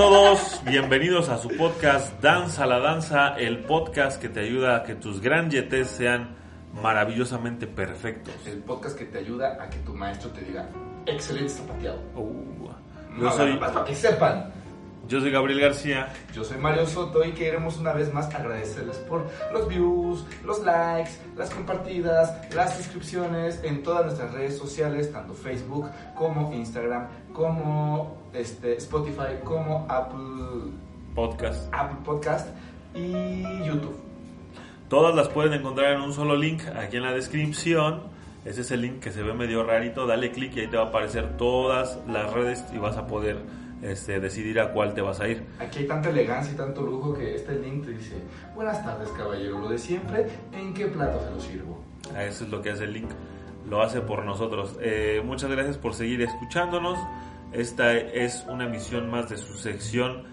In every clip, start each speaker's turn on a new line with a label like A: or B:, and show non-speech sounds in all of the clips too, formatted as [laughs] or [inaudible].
A: Todos, bienvenidos a su podcast Danza la Danza, el podcast que te ayuda a que tus gran yetes sean maravillosamente perfectos.
B: El podcast que te ayuda a que tu maestro te diga, excelente zapateado.
A: Uh,
B: No,
A: soy,
B: para que sepan.
A: Yo soy Gabriel García.
B: Yo soy Mario Soto y queremos una vez más agradecerles por los views, los likes, las compartidas, las suscripciones en todas nuestras redes sociales, tanto Facebook como Instagram, como este, Spotify, como Apple,
A: Podcast.
B: Apple Podcast y YouTube.
A: Todas las pueden encontrar en un solo link aquí en la descripción. Ese es el link que se ve medio rarito. Dale clic y ahí te va a aparecer todas las redes y vas a poder este, decidir a cuál te vas a ir.
B: Aquí hay tanta elegancia y tanto lujo que este link te dice, buenas tardes caballero, lo de siempre, ¿en qué plato se lo sirvo?
A: Eso es lo que hace el link. Lo hace por nosotros. Eh, muchas gracias por seguir escuchándonos. Esta es una emisión más de su sección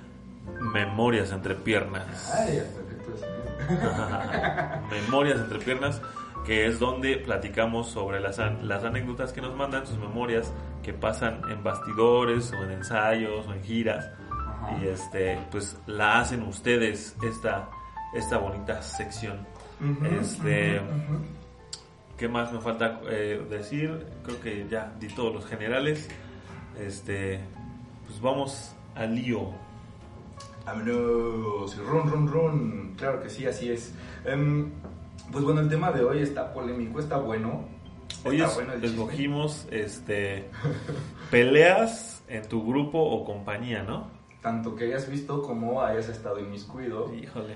A: Memorias entre piernas.
B: Ay, perfecto. [laughs]
A: Memorias entre piernas, que es donde platicamos sobre las, las anécdotas que nos mandan, sus memorias que pasan en bastidores o en ensayos o en giras.
B: Ajá.
A: Y este, pues la hacen ustedes esta, esta bonita sección. Este. ¿Qué más me falta eh, decir? Creo que ya di todos los generales. Este, pues vamos al lío.
B: Vámonos, run, run, run. Claro que sí, así es. Em, pues bueno, el tema de hoy está polémico, está bueno.
A: Hoy
B: Está
A: es-
B: bueno
A: escogimos este, peleas en tu grupo o compañía, ¿no?
B: Tanto que hayas visto como hayas estado inmiscuido.
A: Híjole.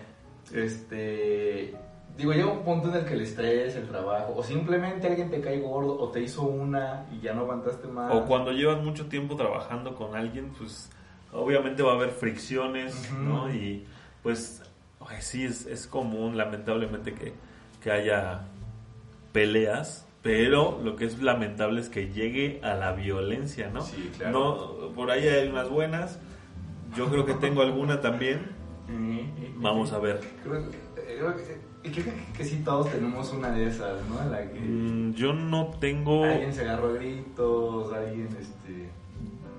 B: Este. Digo, llega un punto en el que el estrés, el trabajo, o simplemente alguien te cae gordo, o te hizo una y ya no aguantaste más.
A: O cuando llevas mucho tiempo trabajando con alguien, pues obviamente va a haber fricciones. ¿no? Y pues ay, sí, es, es común lamentablemente que, que haya peleas, pero lo que es lamentable es que llegue a la violencia, ¿no?
B: Sí, claro.
A: No, por ahí hay unas buenas, yo creo que tengo alguna también, vamos a ver.
B: Creo, que- creo que, creo que, sí, todos tenemos una de esas, ¿no? La que
A: Mm, yo no tengo...
B: alguien se agarró a gritos, alguien, este.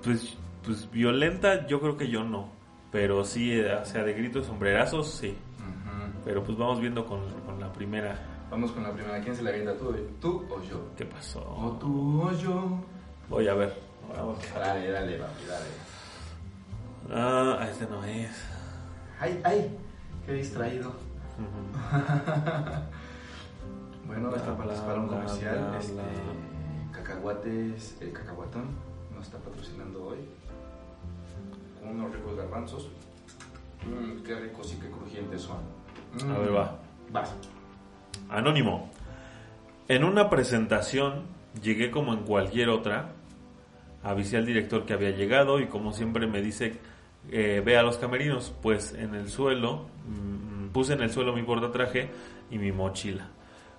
A: Pues, pues violenta yo creo que yo no, pero sí, eh, o sea, de gritos sombrerazos sí.
B: ujú.
A: Pero pues vamos viendo con, con la primera.
B: Vamos con la primera. ¿Quién se la avienta tú? ¿Tú o yo?
A: ¿Qué pasó?
B: O tú o yo.
A: Voy a ver. Vamos.
B: Dale, dale, papi, dale.
A: Ah, este no es.
B: Ay, ay, qué distraído. [laughs] Bueno,
A: Bla,
B: está para, un
A: bla,
B: comercial. este. Cacahuates, el cacahuatón nos está patrocinando hoy. Con unos ricos garbanzos. Mmm, qué ricos y qué crujientes son. Mm.
A: A ver, va.
B: Vas.
A: Anónimo. En una presentación llegué como en cualquier otra. Avisé al director que había llegado y como siempre me dice, eh, ve a los camerinos. Pues en el suelo, mm, puse en el suelo mi portatraje y mi mochila.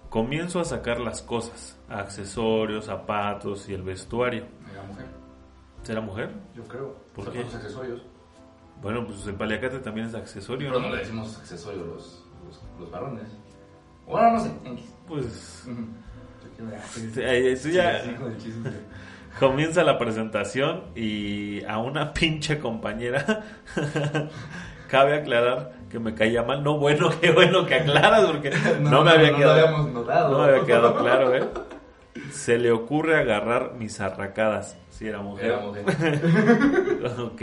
A: Comienzo a sacar las cosas, accesorios, zapatos y el vestuario.
B: Mira, mujer.
A: ¿Será mujer?
B: Yo creo.
A: ¿Por qué?
B: los accesorios.
A: Bueno, pues el paliacate también es accesorio.
B: Pero
A: ¿no?
B: no le decimos accesorios los, los, los varones. Bueno, no sé.
A: Pues eso ya- [laughs] comienza la presentación y a una [laughs] pinche compañera [laughs] cabe aclarar que me caía mal. No, bueno, qué bueno que aclaras porque no, me había
B: no
A: quedado.
B: lo habíamos notado.
A: No me había quedado claro, ¿eh? Se le ocurre agarrar mis arracadas. Si era mujer.
B: Era mujer.
A: ok.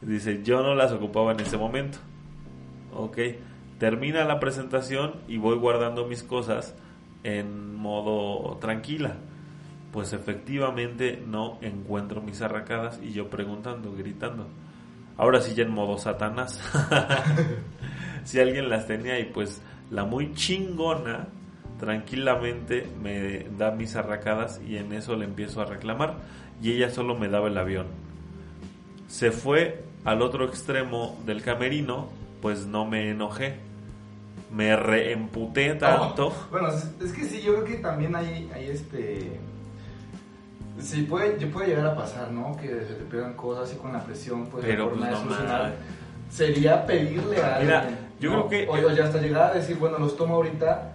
A: Dice, yo no las ocupaba en ese momento. Ok. Termina la presentación y voy guardando mis cosas en modo tranquila. Pues efectivamente no encuentro mis arracadas y yo preguntando, gritando. Ahora sí ya en modo Satanás. [laughs] si alguien las tenía y pues la muy chingona tranquilamente me da mis arracadas y en eso le empiezo a reclamar y ella solo me daba el avión. Se fue al otro extremo del camerino, pues no me enojé. Me reemputé tanto.
B: Oh, bueno, es, que sí, yo creo que también hay, hay este... Sí, puede, puede llegar a pasar, ¿no? Que se te pierdan cosas y con la presión, pues,
A: Pero, pues, no
B: solucionar sería pedirle a alguien.
A: Mira, yo
B: ¿no?
A: creo que-
B: O, o ya hasta llegar a decir, bueno, los tomo ahorita.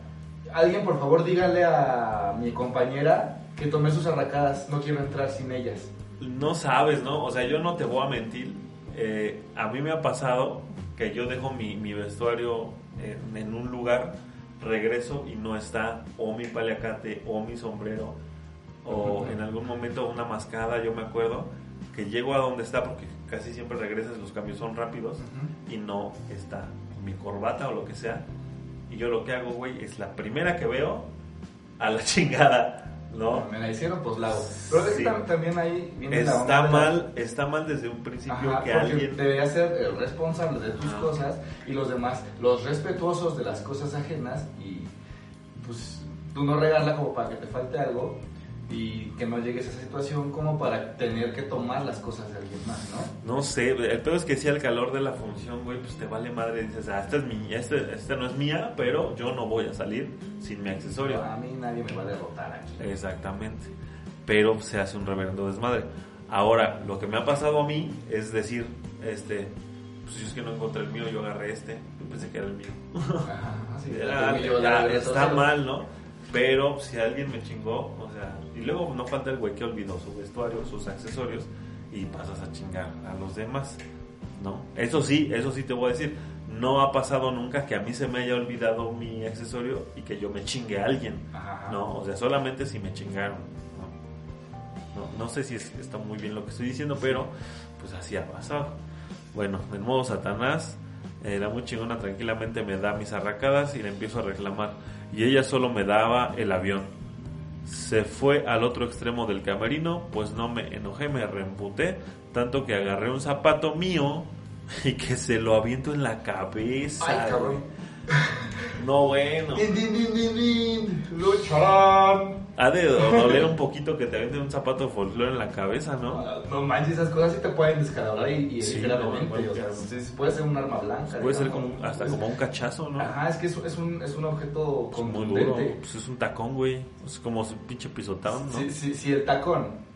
B: Alguien, por favor, dígale a mi compañera que tomé sus arracadas. No quiero entrar sin ellas.
A: No sabes, ¿no? O sea, yo no te voy a mentir. Eh, a mí me ha pasado que yo dejo mi, mi vestuario en, en un lugar, regreso y no está o mi paliacate o mi sombrero o en algún momento una mascada, yo me acuerdo que llego a donde está porque casi siempre regresas, los cambios son rápidos y no está mi corbata o lo que sea. Y yo lo que hago, güey, es la primera que veo a la [laughs] chingada, ¿no?
B: Me la hicieron, pues la hago. Pero es que
A: Sí.
B: también ahí viene la onda
A: Está
B: la-
A: mal, está mal desde un principio
B: Ajá,
A: que alguien...
B: debería ser el responsable de tus
A: Ajá.
B: cosas y los demás los respetuosos de las cosas ajenas y pues tú no regarla como para que te falte algo y que no llegues a esa situación como para tener que tomar las cosas de alguien más, ¿no?
A: No sé, el pedo es que si al calor de la función, güey, pues te vale madre. Dices, ah, esta, es mi, este, esta no es mía, pero yo no voy a salir sin mi accesorio.
B: A mí nadie me va a derrotar aquí.
A: Exactamente. Pero se hace un reverendo desmadre. Ahora, lo que me ha pasado a mí es decir, este, pues si es que no encontré el mío, yo agarré este. Yo pensé que era el mío.
B: Ajá, sí, [laughs]
A: Era-
B: yo- yo-
A: ya,
B: yo- yo-
A: está
B: yo-
A: mal, ¿no? Pero si alguien me chingó, o sea, y luego no falta el güey que olvidó su vestuario, sus accesorios y pasas a chingar a los demás, ¿no? Eso sí, eso sí te voy a decir, no ha pasado nunca que a mí se me haya olvidado mi accesorio y que yo me chingue a alguien,
B: Ajá.
A: ¿no? O sea, solamente si me chingaron, ¿no? No, no sé si es- está muy bien lo que estoy diciendo, pero pues así ha pasado. Bueno, en modo Satanás, eh, la muy chingona tranquilamente me da mis arracadas y le empiezo a reclamar. Y ella solo me daba el avión. Se fue al otro extremo del camerino, pues no me enojé, me reemputé, tanto que agarré un zapato mío [laughs] y que se lo aviento en la cabeza.
B: Ay.
A: No, bueno.
B: Din, din, din, din, din. Lucharán.
A: Ha de [laughs] doler un poquito que te avienten un zapato de folclore en la cabeza, ¿no?
B: No manches, esas cosas sí te pueden descalabrar y, y
A: Sí, no, bueno,
B: o sea,
A: que-
B: sí, puede ser un arma blanca.
A: Puede ser como, hasta
B: Es-
A: como un cachazo, ¿no?
B: Ajá, es que es, es un, es un objeto
A: muy
B: contundente.
A: duro. Pues es un tacón, güey. Es como un pinche pisotón, ¿no?
B: Si, si, si el tacón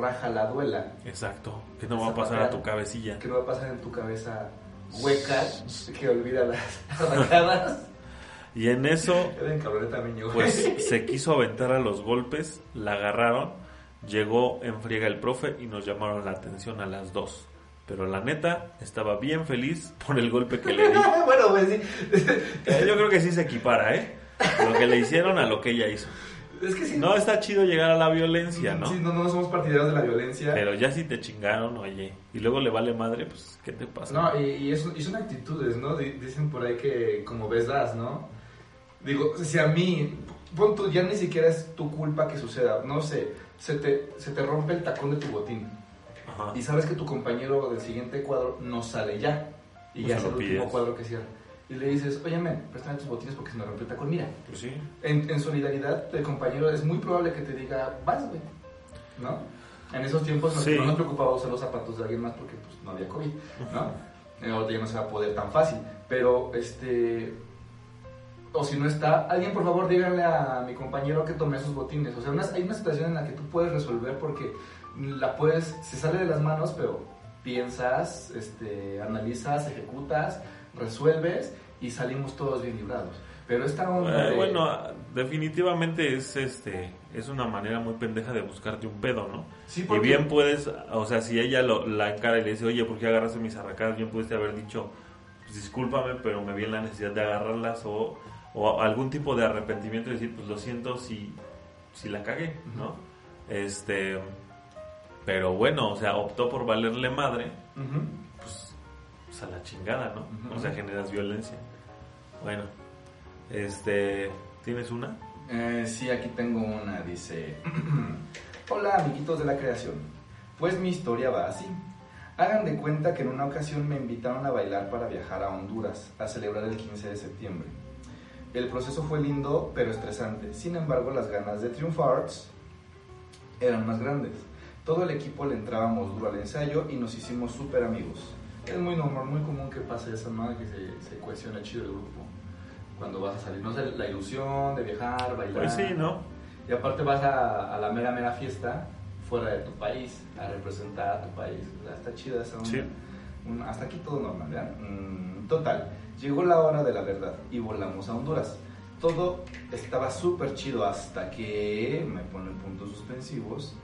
B: raja la duela,
A: Exacto. Que no va a pasar a tu cabecilla.
B: ¿qué no va a pasar en tu cabeza hueca [laughs] que olvida las [laughs] arrancadas?
A: Y en eso, pues [laughs] se quiso aventar a los golpes, la agarraron, llegó en friega el profe y nos llamaron la atención a las dos. Pero la neta, estaba bien feliz por el golpe que le di. [laughs]
B: bueno, pues sí. [laughs]
A: Eh, Yo creo que sí se equipara, ¿eh? Lo que le hicieron a lo que ella hizo.
B: Es que sí.
A: No está chido llegar a la violencia, ¿no?
B: Sí, no, no somos partidarios de la violencia.
A: Pero ya si te chingaron, oye, y luego le vale madre, pues, ¿qué te pasa?
B: No, y, y, es- y son actitudes, ¿no? Di- Dicen por ahí que como ves das, ¿no? Digo, si a mí, pon tú, ya ni siquiera es tu culpa que suceda, no sé, se te, se te rompe el tacón de tu botín
A: Ajá.
B: y sabes que tu compañero del siguiente cuadro no sale ya y
A: Pues
B: ya es el
A: lo
B: último
A: pides.
B: cuadro que cierra. Y le dices, oye, men, préstame tus botines porque se me rompió el tacón. Mira,
A: Pues sí.
B: en, en solidaridad, el compañero es muy probable que te diga, vas, güey, ¿no? En esos tiempos
A: Sí.
B: no nos preocupaba usar los zapatos de alguien más porque pues, no había COVID, ¿no? Eh, Ahorita ya no se va a poder tan fácil. Pero, este. O si no está, alguien por favor díganle a mi compañero que tome sus botines. O sea, una- hay una situación en la que tú puedes resolver porque la puedes. Se sale de las manos, pero piensas, este, analizas, ejecutas, resuelves y salimos todos bien librados. Pero esta onda.
A: Eh,
B: de-
A: bueno, definitivamente es este es una manera muy pendeja de buscarte un pedo, ¿no?
B: Sí,
A: Y
B: porque-
A: bien puedes, o sea, si ella lo, la encara y le dice, oye, ¿por qué agarraste mis arracadas? Bien pudiste haber dicho, pues discúlpame, pero me vi en la necesidad de agarrarlas o, o algún tipo de arrepentimiento y decir, pues lo siento si, si la cagué, ¿no? Este, pero bueno, o sea, optó por valerle madre,
B: Ujú.
A: pues, pues a la chingada, ¿no? O sea, generas violencia. Bueno, este, ¿tienes una?
B: Eh, sí, aquí tengo una, dice... [clears throat] Hola, amiguitos de la creación. Pues mi historia va así. Hagan de cuenta que en una ocasión me invitaron a bailar para viajar a Honduras, a celebrar el 15 de septiembre. El proceso fue lindo, pero estresante. Sin embargo, las ganas de triunfar eran más grandes. Todo el equipo le entrábamos duro al ensayo y nos hicimos súper amigos. Es muy normal, muy común que pase eso, ¿no? Que se, se cohesiona chido el grupo. Cuando vas a salir, no sé, la ilusión de viajar, bailar.
A: Pues sí, ¿no?
B: Y aparte vas a, a la mera, mera fiesta fuera de tu país, a representar a tu país. O sea, está chida esa onda.
A: Sí.
B: Un- hasta aquí todo normal, ¿verdad? Mm, total, llegó la hora de la verdad y volamos a Honduras. Todo estaba súper chido hasta que me ponen puntos suspensivos.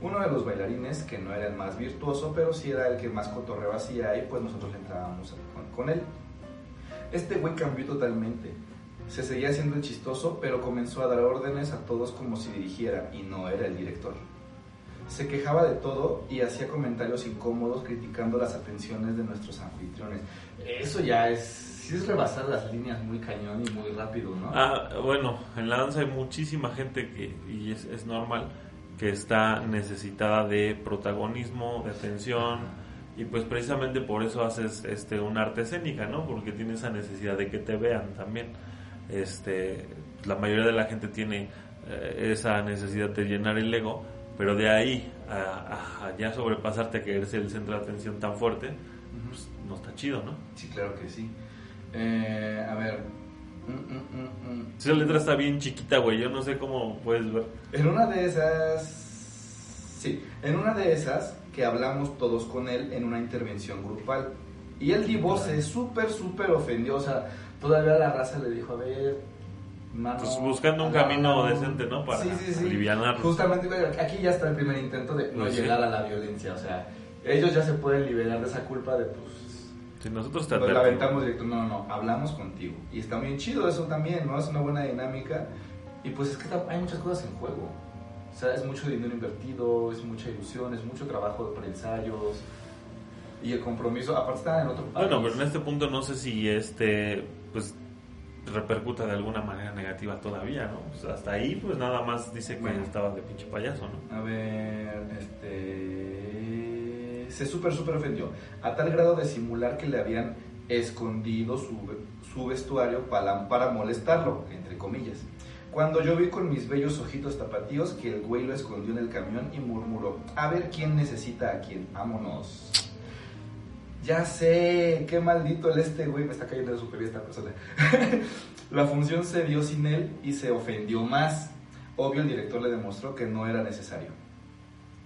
B: Uno de los bailarines, que no era el más virtuoso, pero sí era el que más cotorreo hacía y pues nosotros le entrábamos con él. Este güey cambió totalmente. Se seguía haciendo el chistoso, pero comenzó a dar órdenes a todos como si dirigiera y no era el director. Se quejaba de todo y hacía comentarios incómodos criticando las atenciones de nuestros anfitriones. Eso ya es, sí es rebasar las líneas muy cañón y muy rápido, ¿no?
A: Ah, bueno, en la danza hay muchísima gente que, y es, es normal, que está necesitada de protagonismo, de atención, y pues precisamente por eso haces este una arte escénica, ¿no? Porque tiene esa necesidad de que te vean también. Este, la mayoría de la gente tiene eh, esa necesidad de llenar el ego, pero de ahí a, a ya sobrepasarte a querer ser el centro de atención tan fuerte, pues no está chido, ¿no?
B: Sí, claro que sí. Eh, a ver. Mm, mm, mm, mm.
A: Esa letra está bien chiquita, güey, yo no sé cómo puedes ver.
B: En una de esas, sí, en una de esas que hablamos todos con él en una intervención grupal. Y el Divo se súper, súper ofendió. O sea, todavía la raza le dijo, a ver, mano.
A: Pues buscando un
B: la
A: camino
B: mano".
A: decente, ¿no? Para
B: sí, sí, sí.
A: alivianarlo.
B: Justamente, aquí ya está el primer intento de no
A: Pues
B: llegar a la violencia. O sea, ellos ya se pueden liberar de esa culpa de, pues,
A: Si nosotros te
B: nos la aventamos directo, no, no, no, hablamos contigo. Y está bien chido eso también, ¿no? Es una buena dinámica. Y pues es que hay muchas cosas en juego. O sea, es mucho dinero invertido, es mucha ilusión, es mucho trabajo para ensayos. Y el compromiso, aparte está en otro país.
A: Bueno, pero en este punto no sé si este, pues, repercuta de alguna manera negativa todavía, ¿no? Pues hasta ahí, pues nada más dice que
B: Bueno.
A: estaba de pinche payaso, ¿no?
B: A ver, este. Se súper, súper ofendió. A tal grado de simular que le habían escondido su, su vestuario para, para molestarlo, entre comillas. Cuando yo vi con mis bellos ojitos tapatíos que el güey lo escondió en el camión y murmuró: A ver quién necesita a quién, vámonos. Ya sé, qué maldito el este güey, me está cayendo de súper bien esta persona. [laughs] La función se dio sin él y se ofendió más. Obvio, el director le demostró que no era necesario.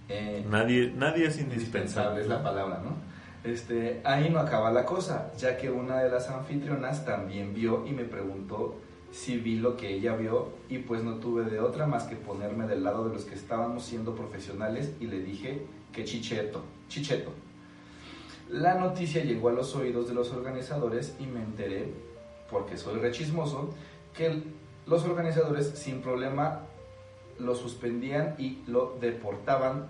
B: Eh,
A: Nadie, nadie es
B: indispensable es la palabra, ¿no? Este, ahí no acaba la cosa, ya que una de las anfitrionas también vio y me preguntó si vi lo que ella vio y pues no tuve de otra más que ponerme del lado de los que estábamos siendo profesionales y le dije que chicheto, chicheto. La noticia llegó a los oídos de los organizadores y me enteré, porque soy rechismoso, que los organizadores sin problema lo suspendían y lo deportaban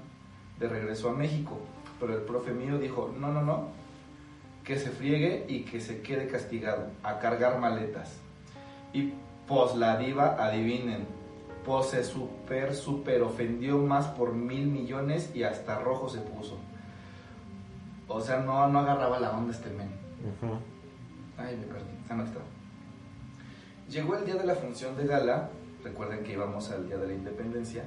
B: de regreso a México. Pero el profe mío dijo, no, no, no, que se friegue y que se quede castigado, a cargar maletas. Y pues la diva, adivinen, pues se super, super ofendió más por mil millones y hasta rojo se puso. O sea, no, no agarraba la onda este men.
A: Ujú.
B: Ay, me perdí. Ah, no, estaba. Llegó el día de la función de gala, recuerden que íbamos al día de la independencia,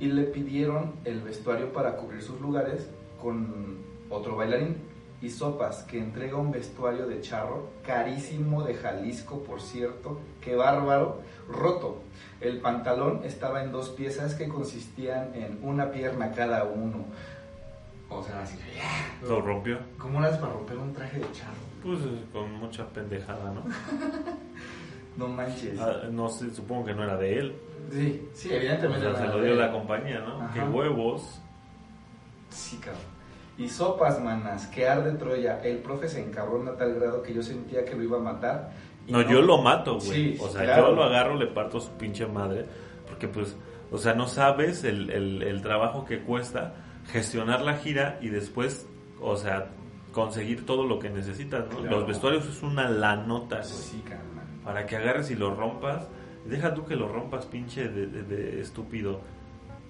B: y le pidieron el vestuario para cubrir sus lugares con otro bailarín y Sopas, que entrega un vestuario de charro carísimo de Jalisco, por cierto, qué bárbaro, roto. El pantalón estaba en dos piezas que consistían en una pierna cada uno. O sea, así,
A: Lo rompió.
B: ¿cómo las para romper un traje de charro?
A: Pues con mucha pendejada, ¿no? [laughs]
B: No manches.
A: Ah, no sé, supongo que no era de él.
B: Sí, sí,
A: O
B: evidentemente.
A: sea, se lo dio la compañía, ¿no?
B: Ajá.
A: Qué huevos.
B: Sí, cabrón. Y sopas, manas, que arde Troya. El profe se encabrona a tal grado que yo sentía que lo iba a matar.
A: No, yo lo mato, güey.
B: Sí,
A: o sea,
B: claro.
A: yo lo agarro, le parto su pinche madre. Porque, pues, o sea, no sabes el, el, el trabajo que cuesta gestionar la gira y después, o sea, conseguir todo lo que necesitas, ¿no?
B: Claro.
A: Los vestuarios es una lanota, güey.
B: Sí, carnal.
A: Para que agarres y lo rompas. Deja tú que lo rompas, pinche de, de- de estúpido.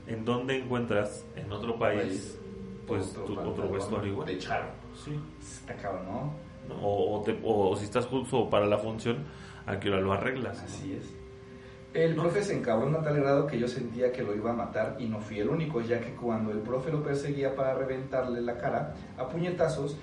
A: ¿En dónde encuentras, en otro país, pues, tu- otro vestuario igual?
B: De charro.
A: Sí.
B: Está cabrón, ¿no?
A: O, o te- o si estás justo para la función, a hora lo arreglas. ¿no?
B: Así es. El profe se encabrona a tal grado que yo sentía que lo iba a matar y no fui el único, ya que cuando el profe lo perseguía para reventarle la cara a puñetazos,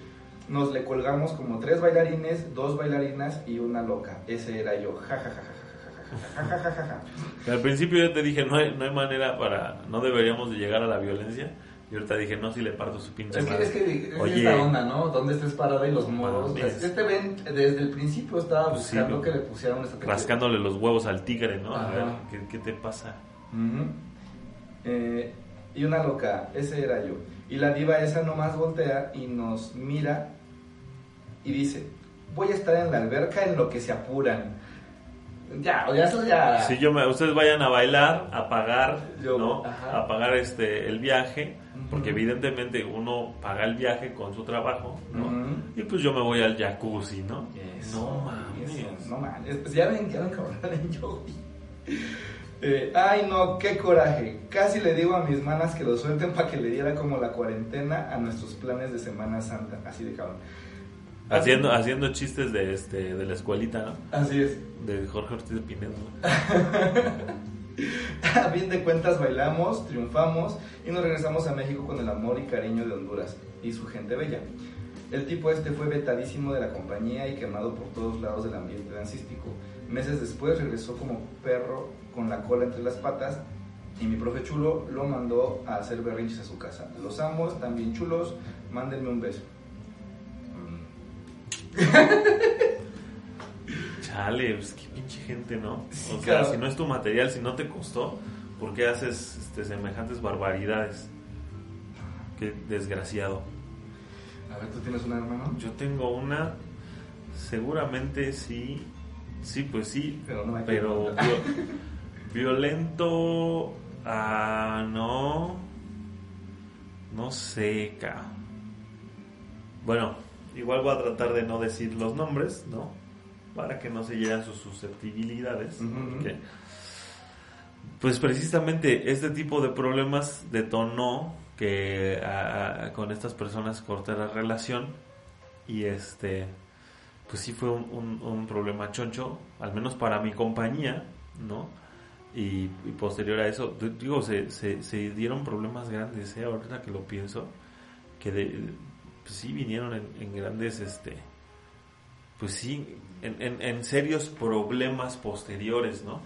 B: nos le colgamos como tres bailarines, dos bailarinas y una loca. Ese era yo. Ja, ja, ja, ja
A: Al principio yo te dije, no hay, no hay manera para, no deberíamos de llegar a la violencia. Y ahorita dije, no, si le parto su pinche
B: es que,
A: madre.
B: Es que es
A: Oye,
B: esta onda, ¿no? Donde estés parada y los moros.
A: Es...
B: este ven desde el principio estaba buscando
A: sí,
B: que le pusieran esta
A: Rascándole los huevos al tigre, ¿no?
B: Ajá.
A: A ver, ¿qué, qué te pasa?
B: Uh -huh. eh, y una loca, ese era yo. Y la diva esa nomás voltea y nos mira y dice, voy a estar en la alberca en lo que se apuran. Ya, o ya eso ya...
A: Si yo me, ustedes vayan a bailar, a pagar,
B: Yo-
A: ¿no?
B: ajá.
A: A pagar este el viaje, porque evidentemente uno paga el viaje con su trabajo, ¿no? Y pues yo me voy al jacuzzi, ¿no?
B: Eso,
A: no mames.
B: eso, no mames. Pues ya ven, ya ven cabrón [laughs] en yo. Eh, ay no, qué coraje. Casi le digo a mis manas que lo suelten para que le diera como la cuarentena a nuestros planes de Semana Santa. Así de cabrón.
A: Haciendo, haciendo chistes de este de la escuelita, ¿no?
B: Así es.
A: De Jorge Ortiz de Pinedo. ¿no? [laughs]
B: A fin de cuentas bailamos, triunfamos y nos regresamos a México con el amor y cariño de Honduras y su gente bella. El tipo este fue vetadísimo de la compañía y quemado por todos lados del ambiente dancístico. Meses después regresó como perro con la cola entre las patas y mi profe chulo lo mandó a hacer berrinches a su casa. Los amo, están bien chulos, mándenme un beso. [laughs]
A: Chale, pues qué pinche gente, ¿no?
B: Sí,
A: O sea,
B: claro.
A: si no es tu material, si no te costó, ¿por qué haces este, semejantes barbaridades? Qué desgraciado.
B: A ver, ¿tú tienes un hermano?
A: Yo tengo una, seguramente sí, sí, pues sí,
B: Pero no me
A: pero [laughs] violento, ah, no, no sé. Bueno, igual voy a tratar de no decir los nombres, ¿no? Para que no se lleguen sus susceptibilidades.
B: Ujú, ujú.
A: porque, Pues precisamente este tipo de problemas detonó que a- a- con estas personas corté la relación y este pues sí fue un, un- un problema choncho, al menos para mi compañía, ¿no? Y, y posterior a eso, digo, se, se, se dieron problemas grandes, ¿eh? ahorita que lo pienso, que de, pues sí vinieron en, en grandes, este, pues sí, en, en, en serios problemas posteriores, ¿no?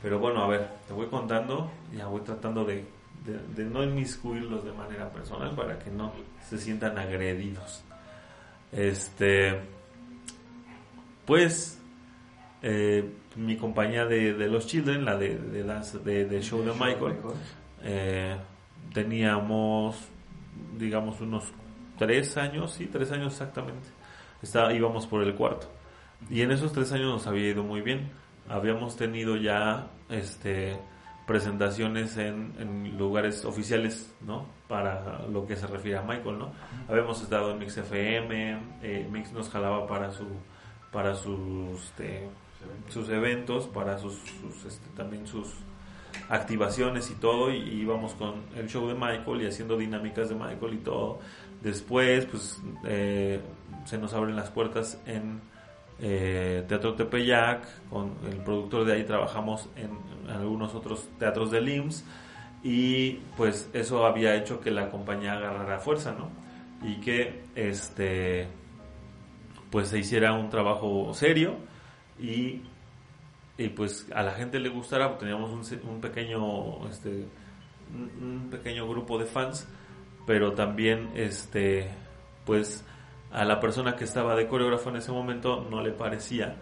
A: Pero bueno, a ver, te voy contando, ya voy tratando de, de, de no inmiscuirlos de manera personal para que no se sientan agredidos. Este, pues, eh, mi compañía de, de los Children, la de, de, dance- de, de show de Michael, eh, teníamos, digamos, unos tres años, sí, tres años exactamente. Está, íbamos por el cuarto. Y en esos tres años nos había ido muy bien. Habíamos tenido ya este presentaciones en, lugares oficiales, ¿no? Para lo que se refiere a Michael, ¿no? Habíamos estado en Mix FM, eh, Mix nos jalaba para su para sus este, sus eventos, para sus, sus, este, también sus activaciones y todo, y, y íbamos con el show de Michael y haciendo dinámicas de Michael y todo. Después, pues, eh, se nos abren las puertas en eh, Teatro Tepeyac, con el productor de ahí trabajamos en, algunos otros teatros del IMSS, y pues eso había hecho que la compañía agarrara fuerza, ¿no? Y que, este, pues se hiciera un trabajo serio y y pues a la gente le gustara, teníamos un, un pequeño este un pequeño grupo de fans, pero también este pues a la persona que estaba de coreógrafo en ese momento no le parecía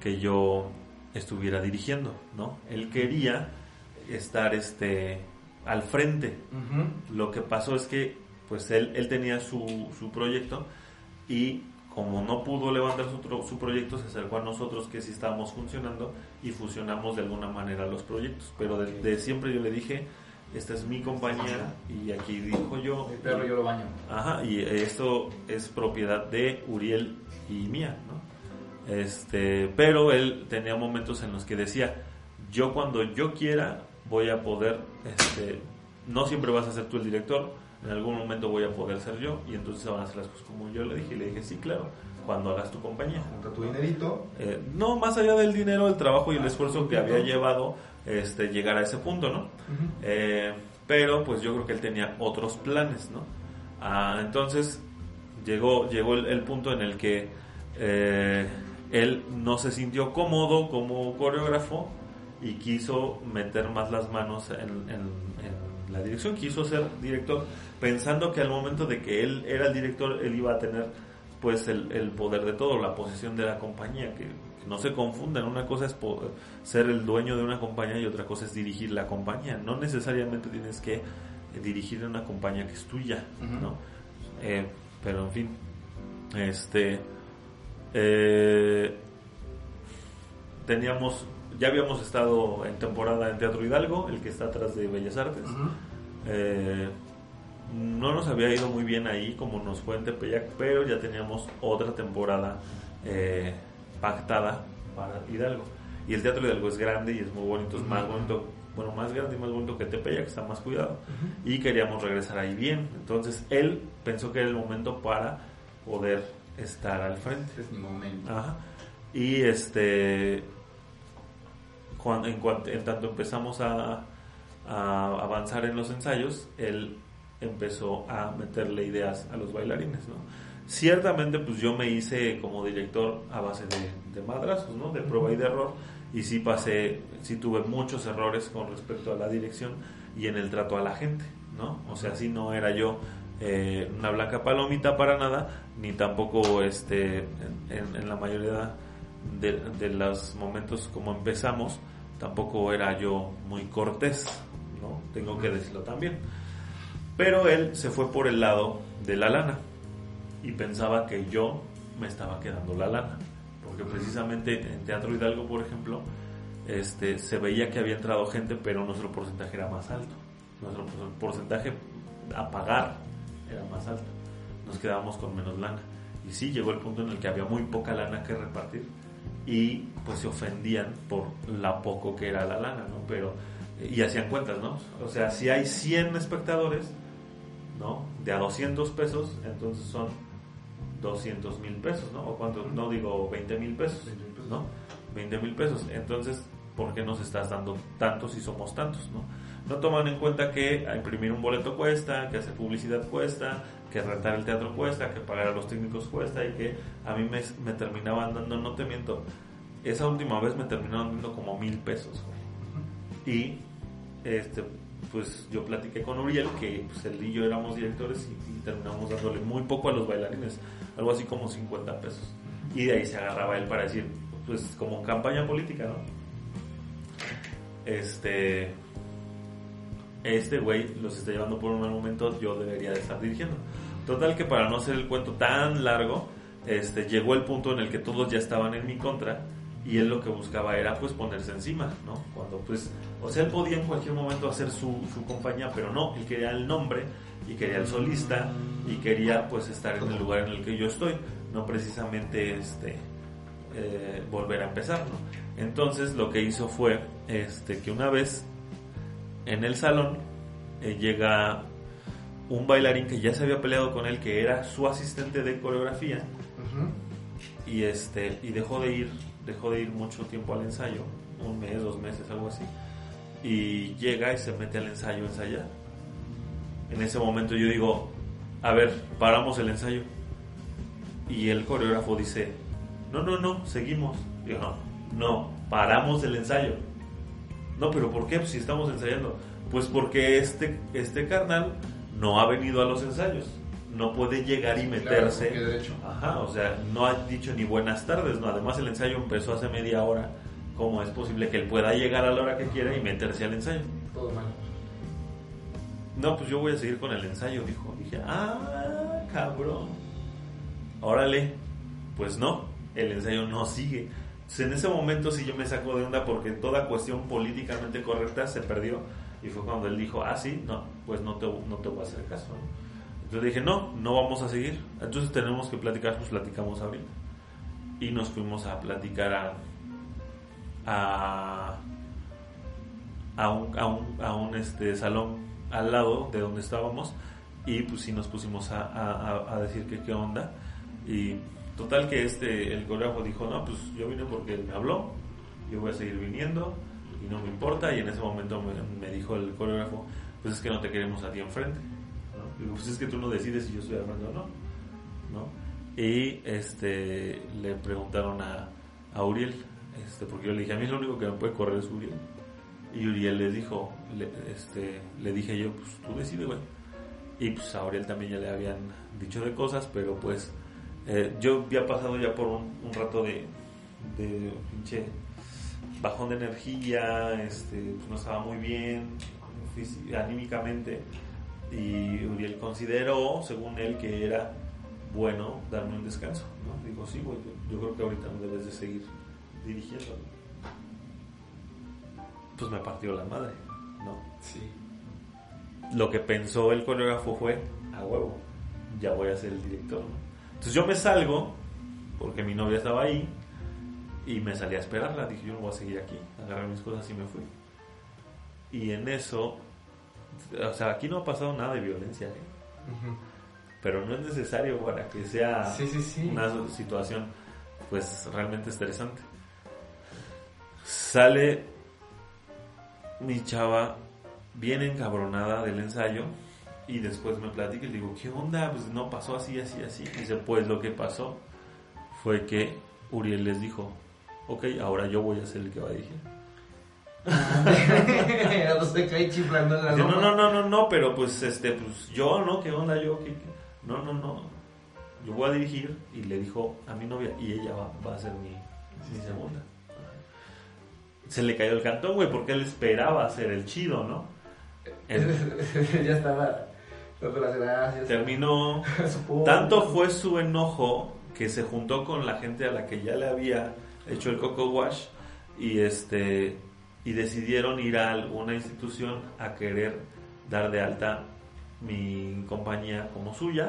A: que yo estuviera dirigiendo, ¿no? Él quería estar este al frente. Lo que pasó es que pues él, él tenía su, su proyecto y como no pudo levantar su, su proyecto, se acercó a nosotros que sí estábamos funcionando y fusionamos de alguna manera los proyectos. Pero de, de siempre yo le dije, esta es mi compañía y aquí dijo yo.
B: Mi perro yo lo baño.
A: Ajá, y esto es propiedad de Uriel y mía, ¿no? Este, pero él tenía momentos en los que decía, yo cuando yo quiera voy a poder, este, no siempre vas a ser tú el director, en algún momento voy a poder ser yo y entonces van a hacer las cosas como yo le dije. Y le dije, sí, claro, cuando hagas tu compañía.
B: Junta tu dinerito.
A: Eh, no, más allá del dinero, el trabajo y el esfuerzo que había llevado este, llegar a ese punto, ¿no? Eh, pero pues yo creo que él tenía otros planes, ¿no? Ah, entonces llegó, llegó el, punto en el que eh, él no se sintió cómodo como coreógrafo y quiso meter más las manos en, la dirección, quiso ser director, pensando que al momento de que él era el director, él iba a tener pues el, el poder de todo, la posición de la compañía, que, no se confundan, una cosa es ser el dueño de una compañía y otra cosa es dirigir la compañía, no necesariamente tienes que dirigir una compañía que es tuya, ¿no? Eh, pero en fin, este, eh, teníamos, ya habíamos estado en temporada en Teatro Hidalgo, el que está atrás de Bellas Artes. Eh, no nos había ido muy bien ahí como nos fue en Tepeyac, pero ya teníamos otra temporada pactada para Hidalgo. Y el Teatro Hidalgo es grande y es muy bonito, es más bonito bueno, más grande y más bonito que Tepeyac, que está más cuidado. Y queríamos regresar ahí bien. Entonces él pensó que era el momento para poder estar al frente.
B: Es mi momento.
A: Y este, cuando, en, cuanto, en tanto empezamos a, a, avanzar en los ensayos, él empezó a meterle ideas a los bailarines, ¿no? Ciertamente, pues yo me hice como director a base de, madrazos, ¿no? De prueba y de error y sí pasé, sí tuve muchos errores con respecto a la dirección y en el trato a la gente, ¿no? O sea, sí no era yo eh, una blanca palomita para nada, ni tampoco este, en, la mayoría de, de, los momentos como empezamos, tampoco era yo muy cortés, ¿no? Tengo que decirlo también. Pero él se fue por el lado de la lana y pensaba que yo me estaba quedando la lana porque precisamente en Teatro Hidalgo, por ejemplo, este, se veía que había entrado gente, pero nuestro porcentaje era más alto. Nuestro porcentaje a pagar era más alto. Nos quedábamos con menos lana. Y sí, llegó el punto en el que había muy poca lana que repartir y pues se ofendían por la poco que era la lana, ¿no? Pero, y hacían cuentas, ¿no? O sea, si hay 100 espectadores, ¿no? De a 200 pesos, entonces son 200 mil pesos, ¿no? O cuando, no digo 20 mil pesos, ¿no? 20 mil pesos. Entonces, ¿por qué nos estás dando tantos si somos tantos, ¿no? No toman en cuenta que imprimir un boleto cuesta, que hacer publicidad cuesta, que rentar el teatro cuesta, que pagar a los técnicos cuesta y que a mí me, me terminaban dando, no te miento, esa última vez me terminaron dando como mil pesos. Y este, pues yo platiqué con Uriel, que pues, él y yo éramos directores y, terminamos dándole muy poco a los bailarines, algo así como 50 pesos. Y de ahí se agarraba él para decir, pues como campaña política, ¿no? Este, este güey los está llevando por un mal momento, yo debería de estar dirigiendo. Total que para no hacer el cuento tan largo, este, llegó el punto en el que todos ya estaban en mi contra y él lo que buscaba era pues ponerse encima, ¿no? Cuando pues, o sea, él podía en cualquier momento hacer su, su compañía, pero no, él quería el nombre y quería el solista y quería pues estar en el lugar en el que yo estoy, no precisamente este eh, volver a empezar, ¿no? Entonces lo que hizo fue este que una vez en el salón eh, llega un bailarín que ya se había peleado con él, que era su asistente de coreografía, y este y dejó de ir dejó de ir mucho tiempo al ensayo, un mes, dos meses, algo así, y llega y se mete al ensayo a ensayar. En ese momento yo digo, a ver, paramos el ensayo. Y el coreógrafo dice, no, no, no, seguimos. Digo, no, no, paramos el ensayo. No, pero ¿por qué? Pues si estamos ensayando. Pues porque este, este carnal no ha venido a los ensayos no puede llegar y meterse. Ajá, o sea, no ha dicho ni buenas tardes, no. Además, el ensayo empezó hace media hora. ¿Cómo es posible que él pueda llegar a la hora que quiera y meterse al ensayo?
B: Todo mal.
A: No, pues yo voy a seguir con el ensayo, dijo. Dije, ah, cabrón. Órale. Pues no, el ensayo no sigue. Entonces, en ese momento sí yo me saco de onda porque toda cuestión políticamente correcta se perdió. Y fue cuando él dijo, ah, sí, no, pues no te, no te voy a hacer caso. Entonces dije, no, no vamos a seguir. Entonces tenemos que platicar, pues platicamos ahorita. Y nos fuimos a platicar a, a, a un, a un, a un este, salón al lado de donde estábamos. y pues sí nos pusimos a, a- a decir que qué onda. Y total que este, el coreógrafo dijo, no, pues yo vine porque él me habló, yo voy a seguir viniendo y no me importa. Y en ese momento me, me dijo el coreógrafo, pues es que no te queremos a ti enfrente. ¿no? Digo, pues es que tú no decides si yo estoy hablando o no. ¿no? Y este, le preguntaron a, a Uriel, este, porque yo le dije, a mí lo único que me puede correr es Uriel. Y Uriel les dijo, le, este, le dije yo, pues tú decides, güey. Y pues a Uriel también ya le habían dicho de cosas, pero pues eh, yo había pasado ya por un, rato de, pinche bajón de energía, este, pues no estaba muy bien anímicamente y Uriel consideró, según él, que era bueno darme un descanso. Digo, sí, güey, yo, yo creo que ahorita no debes de seguir dirigiendo. Pues me partió la madre, ¿no?
B: Sí.
A: Lo que pensó el coreógrafo fue, a huevo, ya voy a ser el director. ¿no? Entonces yo me salgo, porque mi novia estaba ahí, y me salí a esperarla. Dije, yo no voy a seguir aquí. Agarré mis cosas y me fui. Y en eso, o sea, aquí no ha pasado nada de violencia, ¿eh? pero no es necesario para que sea
B: Sí, sí, sí.
A: una situación pues realmente estresante. Sale mi chava bien encabronada del ensayo y después me platica y le digo, ¿qué onda? Pues no pasó así, así, así. Y dice, pues lo que pasó fue que Uriel les dijo, ok, ahora yo voy a ser el que va a dirigir. [laughs]
B: Chiflando en la
A: no, no, no, no, no, pero pues este, pues yo, ¿no? ¿Qué onda yo? ¿Qué, qué? No, no, no. Yo voy a dirigir y le dijo a mi novia y ella va, va a ser mi, mi segunda. Se le cayó el cantón, güey, porque él esperaba ser el chido, ¿no? El- [laughs]
B: ya estaba dando las gracias.
A: terminó. [laughs] Tanto fue su enojo que se juntó con la gente a la que ya le había hecho el coco wash y este y decidieron ir a alguna institución a querer dar de alta mi compañía como suya.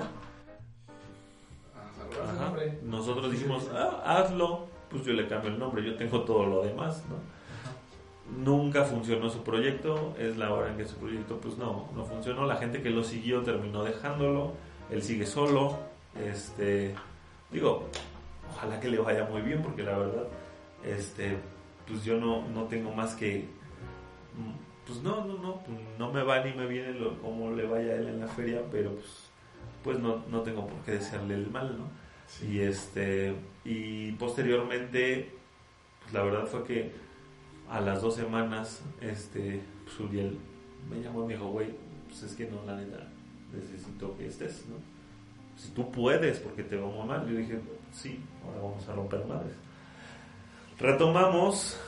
B: Ah,
A: Ajá. Nosotros dijimos. "Ah, hazlo, pues yo le cambio el nombre, yo tengo todo lo demás, ¿no? Nunca funcionó su proyecto, es la hora en que su proyecto pues no, no funcionó, la gente que lo siguió terminó dejándolo, él sigue solo, este, digo, ojalá que le vaya muy bien porque la verdad, este, pues yo no, no tengo más que, pues no, no, no, pues no me va ni me viene lo, como le vaya a él en la feria, pero pues, pues no, no tengo por qué desearle el mal, ¿no? Y este y posteriormente pues la verdad fue que a las dos semanas este pues, Uriel me llamó y me dijo, güey, pues es que no, la neta, necesito que estés, ¿no? Si tú puedes, porque te va muy mal. Yo dije, sí, ahora vamos a romper madres. Retomamos.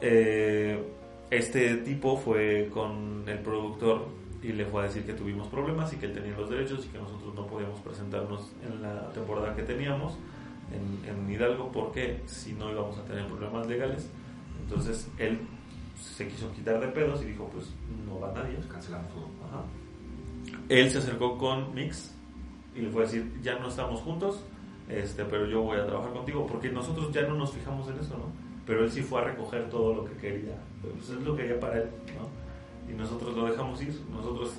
A: eh, este tipo fue con el productor y le fue a decir que tuvimos problemas y que él tenía los derechos y que nosotros no podíamos presentarnos en la temporada que teníamos en, en Hidalgo porque si no íbamos a tener problemas legales. Entonces él se quiso quitar de pedos y dijo, pues no va nadie.
B: Cancelamos todo.
A: Ajá. Él se acercó con Mix y le fue a decir, ya no estamos juntos, este, pero yo voy a trabajar contigo, porque nosotros ya no nos fijamos en eso, ¿no? Pero él sí fue a recoger todo lo que quería, pues es lo que quería para él, ¿no? Y nosotros lo dejamos ir, nosotros